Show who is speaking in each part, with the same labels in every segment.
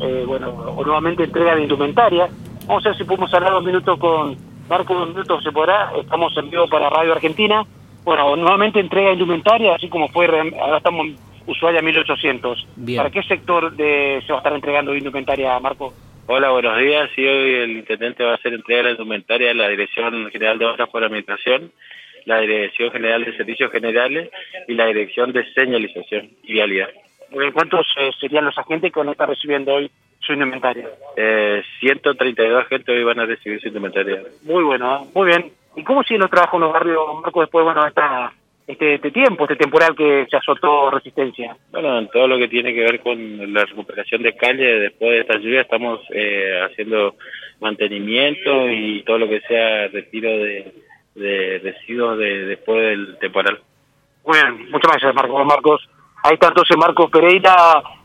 Speaker 1: eh, bueno, o nuevamente entrega de indumentaria. Vamos a ver si podemos hablar dos minutos con Marco, dos minutos se podrá. Estamos en vivo para Radio Argentina. Bueno, nuevamente entrega de indumentaria, así como fue, ahora estamos en Ushuaia 1800. ¿Para qué sector de, se va a estar entregando indumentaria, Marco?
Speaker 2: Hola, buenos días. Sí, hoy el intendente va a hacer entrega de la indumentaria de la Dirección General de Obras por Administración, la Dirección General de Servicios Generales y la Dirección de Señalización y Vialidad.
Speaker 1: ¿Cuántos eh, serían los agentes que van a estar recibiendo hoy su indumentaria?
Speaker 2: Eh, 132 agentes hoy van a recibir su indumentaria.
Speaker 1: Muy bueno, ¿eh? muy bien. ¿Y cómo siguen los trabajos en los barrios, Marco, después bueno, esta, este, este tiempo, este temporal que se azotó Resistencia?
Speaker 2: Bueno, en todo lo que tiene que ver con la recuperación de calle después de esta lluvia estamos eh, haciendo mantenimiento y todo lo que sea retiro de, de residuos de, después del temporal.
Speaker 1: Muy bien, muchas gracias, Marcos. Marcos. Ahí está entonces Marcos Pereira,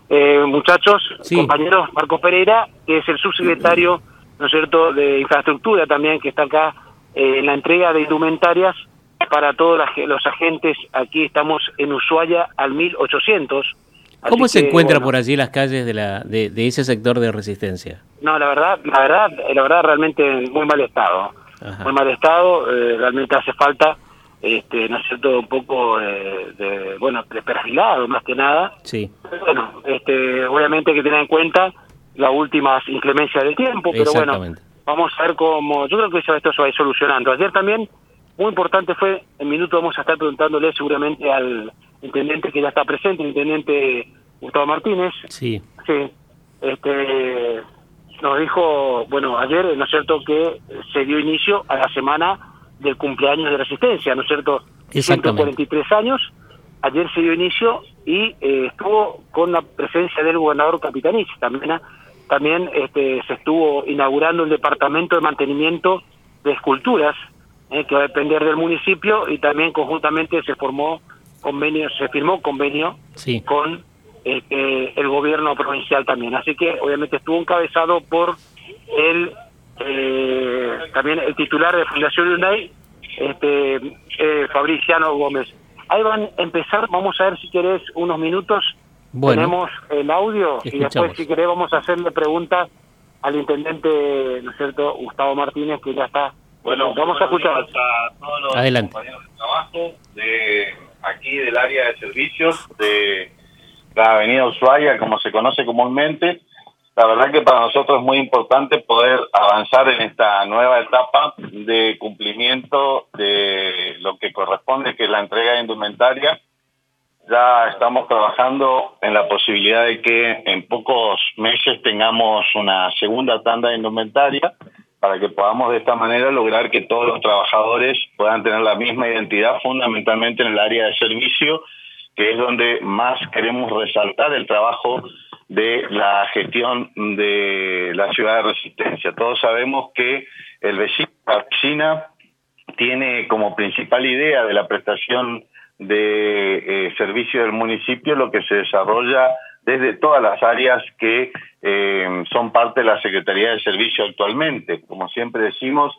Speaker 1: eh, muchachos, compañeros, Marcos Pereira, que es el subsecretario, ¿no es cierto?, de infraestructura también, que está acá eh, en la entrega de indumentarias para todos los agentes. Aquí estamos en Ushuaia al 1800.
Speaker 3: ¿Cómo se encuentra por allí las calles de, la, de, ese sector de resistencia?
Speaker 1: No, la verdad, la verdad, la verdad, realmente en muy mal estado. Muy mal estado, eh, realmente hace falta este, ¿no es cierto?, un poco de, bueno, de perfilado más que nada.
Speaker 3: Sí.
Speaker 1: Bueno, este, obviamente hay que tener en cuenta las últimas inclemencias del tiempo, pero bueno, vamos a ver cómo, yo creo que esto se va a ir solucionando. Ayer también, muy importante fue, en minuto vamos a estar preguntándole seguramente al intendente que ya está presente, el intendente Gustavo Martínez.
Speaker 3: Sí.
Speaker 1: Sí. Este, nos dijo, bueno, ayer, ¿no es cierto?, que se dio inicio a la semana del cumpleaños de Resistencia, ¿no es cierto? 143 años. Ayer se dio inicio y eh, estuvo con la presencia del gobernador Capitanich. También, también este, se estuvo inaugurando el departamento de mantenimiento de esculturas, eh, que va a depender del municipio, y también conjuntamente se formó convenio, se firmó convenio con este, el gobierno provincial también. Así que obviamente estuvo encabezado por el eh, también el titular de Fundación UNAI, este, eh, Fabriciano Gómez. Ahí van a empezar, vamos a ver si querés unos minutos. Tenemos el audio y después si querés vamos a hacerle preguntas al intendente, ¿no es cierto?, Gustavo Martínez, que ya está.
Speaker 4: Bueno, vamos a escuchar. A todos los
Speaker 3: Adelante.
Speaker 4: compañeros de trabajo de aquí del área de servicios de la avenida Ushuaia, como se conoce comúnmente, la verdad que para nosotros es muy importante poder avanzar en esta nueva etapa de cumplimiento de lo que corresponde, que es la entrega de indumentaria. Ya estamos trabajando en la posibilidad de que en pocos meses tengamos una segunda tanda de indumentaria para que podamos de esta manera lograr que todos los trabajadores puedan tener la misma identidad, fundamentalmente en el área de servicio, que es donde más queremos resaltar el trabajo de la gestión de la ciudad de Resistencia. Todos sabemos que el vecino, la vecina, tiene como principal idea de la prestación de eh, servicio del municipio lo que se desarrolla desde todas las áreas que eh, son parte de la Secretaría de Servicio actualmente. Como siempre decimos,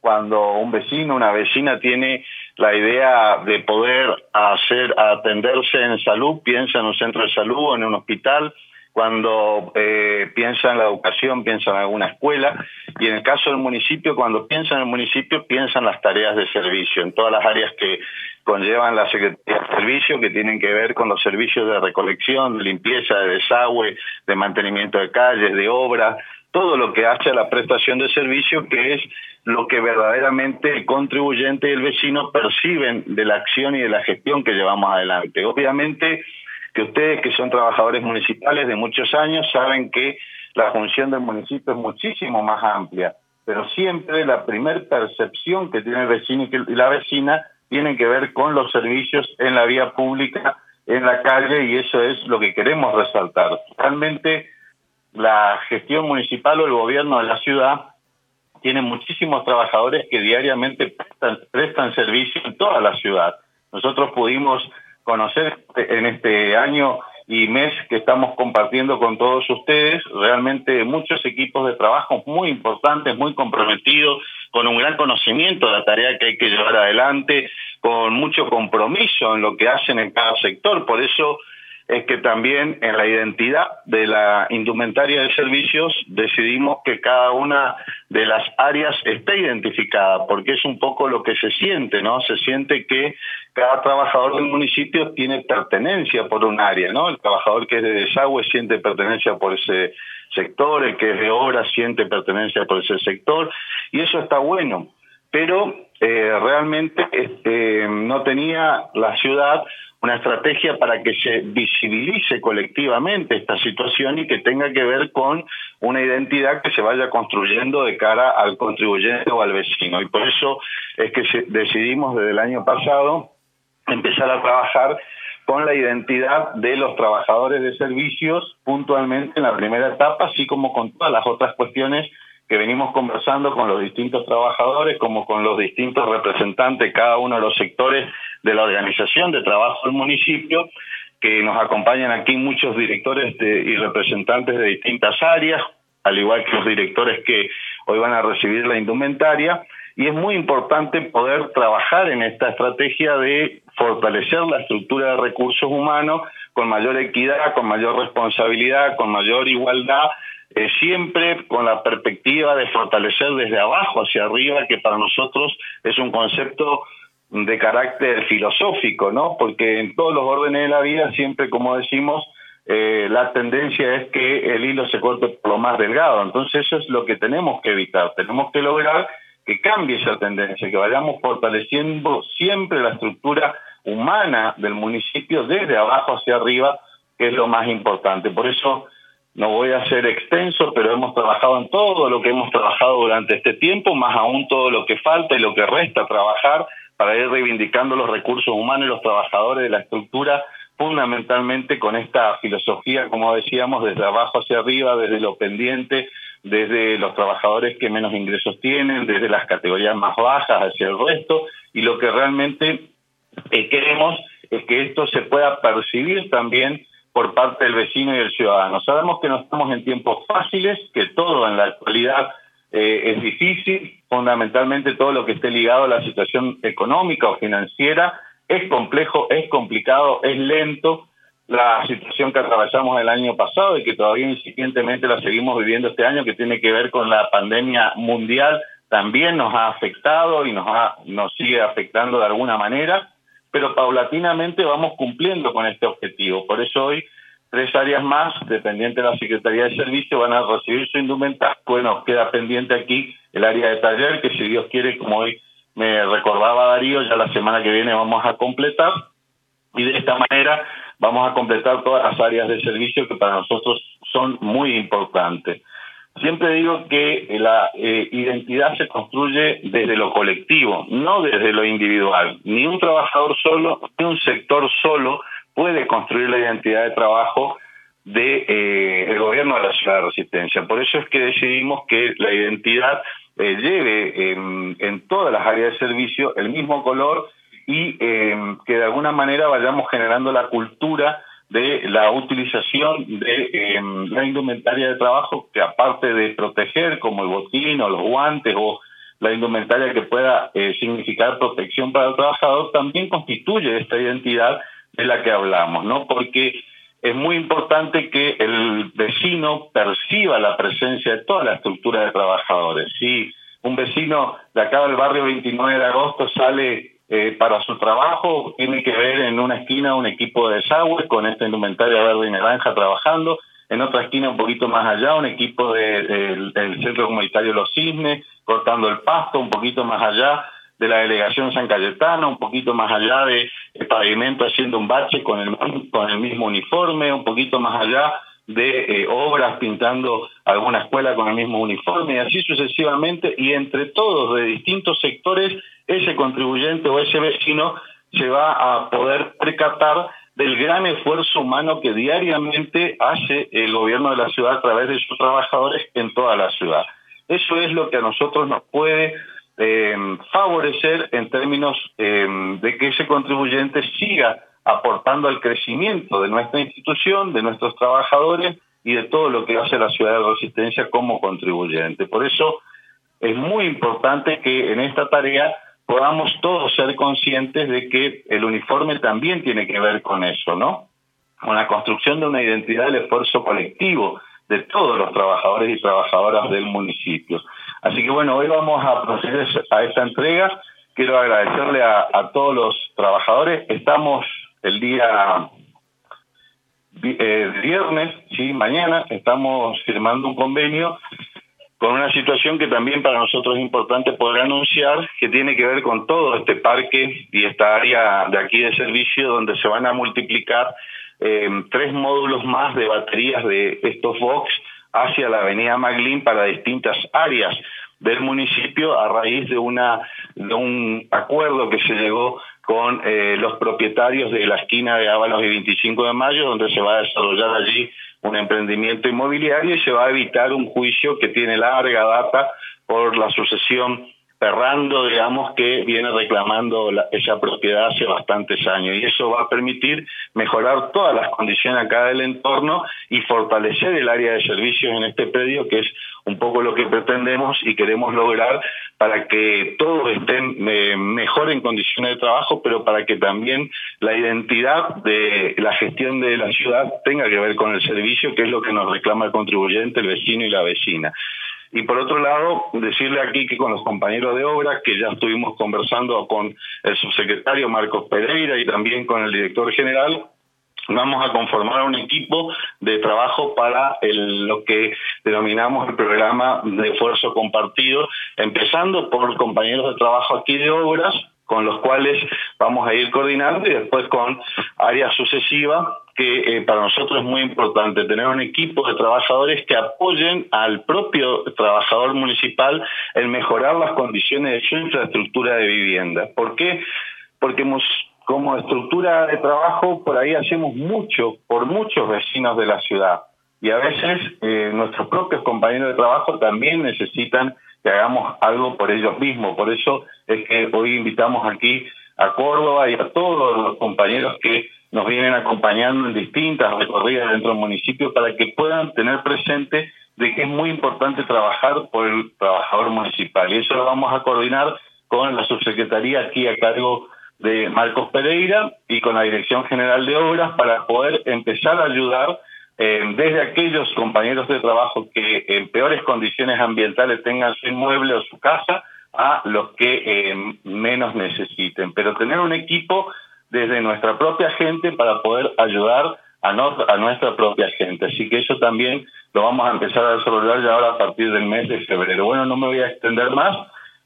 Speaker 4: cuando un vecino, una vecina tiene la idea de poder hacer atenderse en salud, piensa en un centro de salud o en un hospital, cuando eh, piensa en la educación, piensa en alguna escuela, y en el caso del municipio, cuando piensa en el municipio, piensa en las tareas de servicio, en todas las áreas que conllevan la Secretaría de Servicio, que tienen que ver con los servicios de recolección, de limpieza, de desagüe, de mantenimiento de calles, de obras, todo lo que hace a la prestación de servicio, que es lo que verdaderamente el contribuyente y el vecino perciben de la acción y de la gestión que llevamos adelante. Obviamente, que ustedes que son trabajadores municipales de muchos años saben que la función del municipio es muchísimo más amplia, pero siempre la primer percepción que tiene el vecino y la vecina tiene que ver con los servicios en la vía pública, en la calle, y eso es lo que queremos resaltar. Realmente la gestión municipal o el gobierno de la ciudad tiene muchísimos trabajadores que diariamente prestan, prestan servicio en toda la ciudad. Nosotros pudimos conocer en este año y mes que estamos compartiendo con todos ustedes, realmente muchos equipos de trabajo muy importantes, muy comprometidos, con un gran conocimiento de la tarea que hay que llevar adelante, con mucho compromiso en lo que hacen en cada sector. Por eso es que también en la identidad de la indumentaria de servicios decidimos que cada una de las áreas esté identificada, porque es un poco lo que se siente, ¿no? Se siente que cada trabajador del municipio tiene pertenencia por un área, ¿no? El trabajador que es de desagüe siente pertenencia por ese sector, el que es de obra siente pertenencia por ese sector, y eso está bueno, pero eh, realmente este, no tenía la ciudad una estrategia para que se visibilice colectivamente esta situación y que tenga que ver con una identidad que se vaya construyendo de cara al contribuyente o al vecino. Y por eso es que decidimos desde el año pasado empezar a trabajar con la identidad de los trabajadores de servicios puntualmente en la primera etapa, así como con todas las otras cuestiones que venimos conversando con los distintos trabajadores, como con los distintos representantes, cada uno de los sectores de la organización de trabajo del municipio, que nos acompañan aquí muchos directores y representantes de distintas áreas, al igual que los directores que hoy van a recibir la indumentaria, y es muy importante poder trabajar en esta estrategia de fortalecer la estructura de recursos humanos con mayor equidad, con mayor responsabilidad, con mayor igualdad eh, siempre con la perspectiva de fortalecer desde abajo hacia arriba, que para nosotros es un concepto de carácter filosófico, ¿no? Porque en todos los órdenes de la vida siempre, como decimos, eh, la tendencia es que el hilo se corte por lo más delgado. Entonces eso es lo que tenemos que evitar. Tenemos que lograr que cambie esa tendencia, que vayamos fortaleciendo siempre la estructura humana del municipio desde abajo hacia arriba, que es lo más importante. Por eso no voy a ser extenso, pero hemos trabajado en todo lo que hemos trabajado durante este tiempo, más aún todo lo que falta y lo que resta trabajar para ir reivindicando los recursos humanos y los trabajadores de la estructura, fundamentalmente con esta filosofía, como decíamos, desde abajo hacia arriba, desde lo pendiente, desde los trabajadores que menos ingresos tienen, desde las categorías más bajas hacia el resto, y lo que realmente eh, queremos es que esto se pueda percibir también por parte del vecino y del ciudadano. Sabemos que no estamos en tiempos fáciles, que todo en la actualidad eh, es difícil, fundamentalmente todo lo que esté ligado a la situación económica o financiera es complejo, es complicado, es lento. La situación que atravesamos el año pasado y que todavía incipientemente la seguimos viviendo este año, que tiene que ver con la pandemia mundial, también nos ha afectado y nos, ha, nos sigue afectando de alguna manera pero paulatinamente vamos cumpliendo con este objetivo. Por eso hoy tres áreas más, dependientes de la Secretaría de Servicio, van a recibir su indumentaria. Bueno, queda pendiente aquí el área de taller, que si Dios quiere, como hoy me recordaba Darío, ya la semana que viene vamos a completar. Y de esta manera vamos a completar todas las áreas de servicio que para nosotros son muy importantes. Siempre digo que la eh, identidad se construye desde lo colectivo, no desde lo individual. Ni un trabajador solo, ni un sector solo puede construir la identidad de trabajo de eh, el gobierno de la ciudad de Resistencia. Por eso es que decidimos que la identidad eh, lleve en todas las áreas de servicio el mismo color y que de alguna manera vayamos generando la cultura de la utilización de em, la indumentaria de trabajo que aparte de proteger como el botín o los guantes o la indumentaria que pueda eh, significar protección para el trabajador, también constituye esta identidad de la que hablamos, ¿no? Porque es muy importante que el vecino perciba la presencia de toda la estructura de trabajadores. Si un vecino de acá del barrio 29 de agosto sale eh, para su trabajo tiene que ver en una esquina un equipo de desagüe con esta indumentaria verde y naranja trabajando, en otra esquina un poquito más allá un equipo del Centro Comunitario Los Cisnes cortando el pasto, un poquito más allá de la delegación San Cayetano, un poquito más allá de el pavimento haciendo un bache con el, con el mismo uniforme, un poquito más allá de eh, obras pintando alguna escuela con el mismo uniforme y así sucesivamente y entre todos de distintos sectores ese contribuyente o ese vecino se va a poder percatar del gran esfuerzo humano que diariamente hace el gobierno de la ciudad a través de sus trabajadores en toda la ciudad. Eso es lo que a nosotros nos puede eh, favorecer en términos eh, de que ese contribuyente siga aportando al crecimiento de nuestra institución, de nuestros trabajadores y de todo lo que hace la ciudad de Resistencia como contribuyente. Por eso es muy importante que en esta tarea podamos todos ser conscientes de que el uniforme también tiene que ver con eso, ¿no? con la construcción de una identidad del esfuerzo colectivo de todos los trabajadores y trabajadoras del municipio. Así que bueno, hoy vamos a proceder a esta entrega. Quiero agradecerle a, todos los trabajadores. Estamos el día eh, viernes, sí, mañana, estamos firmando un convenio con una situación que también para nosotros es importante poder anunciar, que tiene que ver con todo este parque y esta área de aquí de servicio donde se van a multiplicar eh, tres módulos más de baterías de estos box hacia la avenida Maglin para distintas áreas del municipio a raíz de un acuerdo que se llegó con eh, los propietarios de la esquina de Ábalos y 25 de Mayo, donde se va a desarrollar allí un emprendimiento inmobiliario y se va a evitar un juicio que tiene larga data por la sucesión Ferrando, digamos, que viene reclamando esa propiedad hace bastantes años. Y eso va a permitir mejorar todas las condiciones acá del entorno y fortalecer el área de servicios en este predio, que es un poco lo que pretendemos y queremos lograr para que todos estén eh, mejor en condiciones de trabajo, pero para que también la identidad de la gestión de la ciudad tenga que ver con el servicio, que es lo que nos reclama el contribuyente, el vecino y la vecina. Y por otro lado, decirle aquí que con los compañeros de obra, que ya estuvimos conversando con el subsecretario Marcos Pereira y también con el director general, vamos a conformar un equipo de trabajo para lo que denominamos el programa de esfuerzo compartido, empezando por compañeros de trabajo aquí de obras, con los cuales vamos a ir coordinando y después con áreas sucesivas que eh, para nosotros es muy importante tener un equipo de trabajadores que apoyen al propio trabajador municipal en mejorar las condiciones de su infraestructura de vivienda. ¿Por qué? Porque como estructura de trabajo por ahí hacemos mucho por muchos vecinos de la ciudad y a veces eh, nuestros propios compañeros de trabajo también necesitan que hagamos algo por ellos mismos. Por eso es que hoy invitamos aquí a Córdoba y a todos los compañeros que nos vienen acompañando en distintas recorridas dentro del municipio para que puedan tener presente de que es muy importante trabajar por el trabajador municipal. Y eso lo vamos a coordinar con la subsecretaría aquí a cargo de Marcos Pereira y con la Dirección General de Obras para poder empezar a ayudar eh, desde aquellos compañeros de trabajo que en peores condiciones ambientales tengan su inmueble o su casa a los que eh, menos necesiten. Pero tener un equipo desde nuestra propia gente para poder ayudar a, a nuestra propia gente. Así que eso también lo vamos a empezar a desarrollar ya ahora a partir del mes de febrero. Bueno, no me voy a extender más.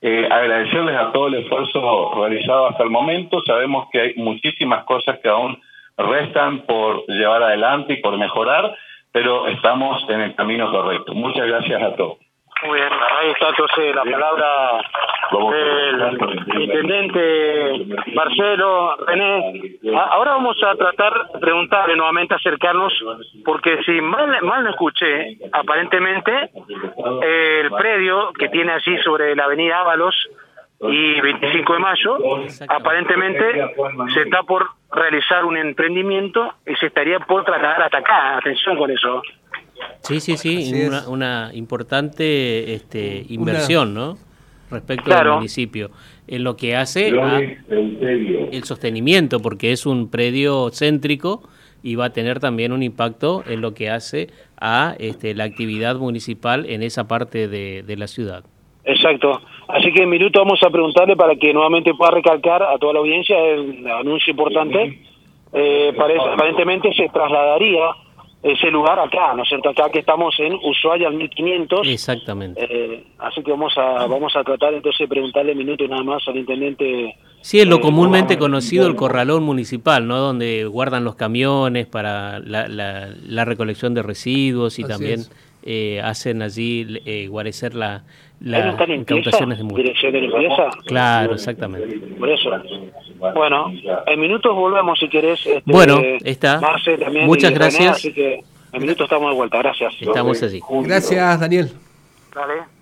Speaker 4: Eh, agradecerles a todo el esfuerzo realizado hasta el momento. Sabemos que hay muchísimas cosas que aún restan por llevar adelante y por mejorar, pero estamos en el camino correcto. Muchas gracias a todos.
Speaker 1: Muy bien, ahí está entonces la palabra del intendente Marcelo René. Ahora vamos a tratar de preguntarle nuevamente, acercarnos, porque si mal, mal no escuché, aparentemente el predio que tiene así sobre la avenida Ábalos y 25 de mayo, aparentemente se está por realizar un emprendimiento y se estaría por tratar hasta acá. Atención con eso.
Speaker 3: Sí, sí, sí, una, una, importante este, inversión, ¿no? Respecto al municipio, en lo que hace el sostenimiento, porque es un predio céntrico y va a tener también un impacto en lo que hace a este, la actividad municipal en esa parte de, de la ciudad.
Speaker 1: Exacto. Así que en minuto vamos a preguntarle para que nuevamente pueda recalcar a toda la audiencia el anuncio importante. Eh, parece, aparentemente se trasladaría ese lugar acá, ¿no es cierto? Acá que estamos en Ushuaia al 1500.
Speaker 3: Exactamente.
Speaker 1: Eh, así que vamos a vamos a tratar entonces de preguntarle minutos nada más al intendente.
Speaker 3: Sí, es lo eh, comúnmente conocido el corralón municipal, ¿no? Donde guardan los camiones para la, la, recolección de residuos y también eh, hacen allí eh, guarecer la, la incautaciones de multa.
Speaker 1: ¿Dirección de limpieza?
Speaker 3: Claro, exactamente.
Speaker 1: Por eso. Bueno, en minutos volvemos si querés. Este,
Speaker 3: bueno, está. Muchas gracias.
Speaker 1: así que en minutos estamos de vuelta. Gracias.
Speaker 3: Estamos allí.
Speaker 5: Gracias, Daniel.
Speaker 1: Dale.